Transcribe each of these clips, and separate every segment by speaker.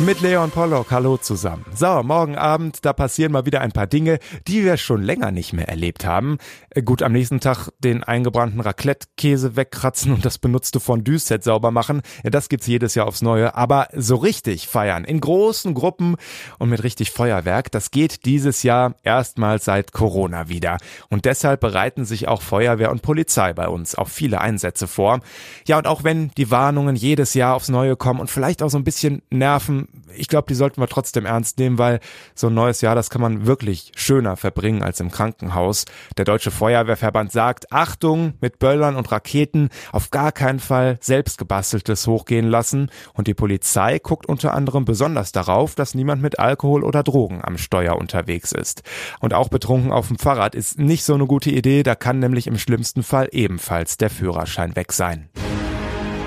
Speaker 1: Mit Leon Pollock, hallo zusammen. So, morgen Abend, da passieren mal wieder ein paar Dinge, die wir schon länger nicht mehr erlebt haben. Äh, gut, am nächsten Tag den eingebrannten Raclette-Käse wegkratzen und das benutzte Fondue-Set sauber machen. Ja, das gibt's jedes Jahr aufs Neue. Aber so richtig feiern, in großen Gruppen und mit richtig Feuerwerk, das geht dieses Jahr erstmals seit Corona wieder. Und deshalb bereiten sich auch Feuerwehr und Polizei bei uns auf viele Einsätze vor. Ja, und auch wenn die Warnungen jedes Jahr aufs Neue kommen und vielleicht auch so ein bisschen nerven, ich glaube, die sollten wir trotzdem ernst nehmen, weil so ein neues Jahr, das kann man wirklich schöner verbringen als im Krankenhaus. Der Deutsche Feuerwehrverband sagt, Achtung, mit Böllern und Raketen auf gar keinen Fall selbst gebasteltes hochgehen lassen. Und die Polizei guckt unter anderem besonders darauf, dass niemand mit Alkohol oder Drogen am Steuer unterwegs ist. Und auch betrunken auf dem Fahrrad ist nicht so eine gute Idee, da kann nämlich im schlimmsten Fall ebenfalls der Führerschein weg sein.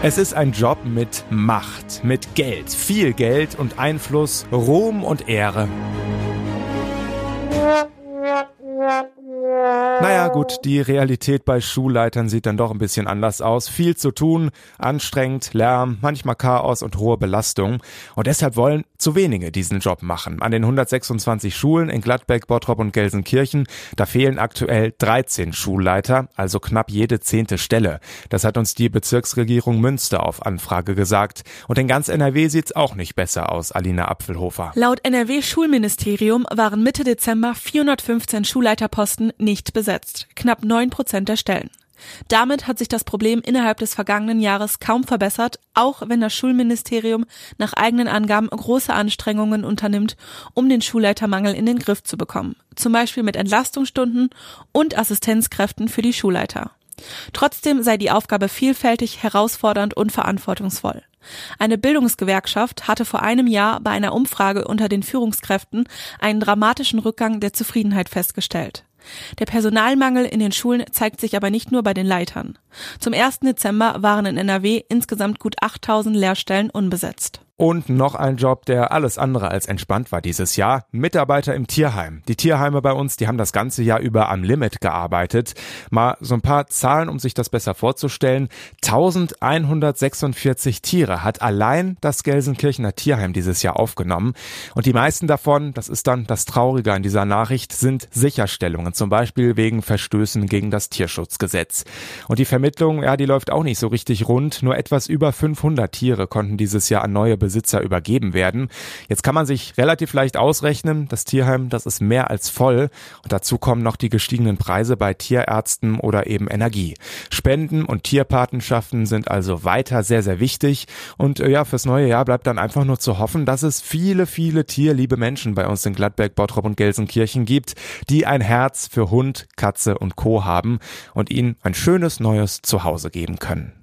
Speaker 1: Es ist ein Job mit Macht, mit Geld, viel Geld und Einfluss, Ruhm und Ehre. Naja gut, die Realität bei Schulleitern sieht dann doch ein bisschen anders aus. Viel zu tun, anstrengend, Lärm, manchmal Chaos und hohe Belastung. Und deshalb wollen zu wenige diesen Job machen. An den 126 Schulen in Gladbeck, Bottrop und Gelsenkirchen, da fehlen aktuell 13 Schulleiter, also knapp jede zehnte Stelle. Das hat uns die Bezirksregierung Münster auf Anfrage gesagt. Und in ganz NRW sieht's auch nicht besser aus, Alina Apfelhofer.
Speaker 2: Laut NRW-Schulministerium waren Mitte Dezember 415 Schulleiterposten nicht besetzt, knapp neun Prozent der Stellen. Damit hat sich das Problem innerhalb des vergangenen Jahres kaum verbessert, auch wenn das Schulministerium nach eigenen Angaben große Anstrengungen unternimmt, um den Schulleitermangel in den Griff zu bekommen, zum Beispiel mit Entlastungsstunden und Assistenzkräften für die Schulleiter. Trotzdem sei die Aufgabe vielfältig, herausfordernd und verantwortungsvoll. Eine Bildungsgewerkschaft hatte vor einem Jahr bei einer Umfrage unter den Führungskräften einen dramatischen Rückgang der Zufriedenheit festgestellt. Der Personalmangel in den Schulen zeigt sich aber nicht nur bei den Leitern. Zum 1. Dezember waren in NRW insgesamt gut 8000 Lehrstellen unbesetzt.
Speaker 1: Und noch ein Job, der alles andere als entspannt war dieses Jahr. Mitarbeiter im Tierheim. Die Tierheime bei uns, die haben das ganze Jahr über am Limit gearbeitet. Mal so ein paar Zahlen, um sich das besser vorzustellen. 1146 Tiere hat allein das Gelsenkirchener Tierheim dieses Jahr aufgenommen. Und die meisten davon, das ist dann das Traurige an dieser Nachricht, sind Sicherstellungen. Zum Beispiel wegen Verstößen gegen das Tierschutzgesetz. Und die Vermittlung, ja, die läuft auch nicht so richtig rund. Nur etwas über 500 Tiere konnten dieses Jahr an neue Besitzer übergeben werden. Jetzt kann man sich relativ leicht ausrechnen, das Tierheim, das ist mehr als voll. Und dazu kommen noch die gestiegenen Preise bei Tierärzten oder eben Energie. Spenden und Tierpatenschaften sind also weiter sehr, sehr wichtig. Und äh, ja, fürs neue Jahr bleibt dann einfach nur zu hoffen, dass es viele, viele tierliebe Menschen bei uns in Gladbeck, Bottrop und Gelsenkirchen gibt, die ein Herz für Hund, Katze und Co. haben und ihnen ein schönes neues Zuhause geben können.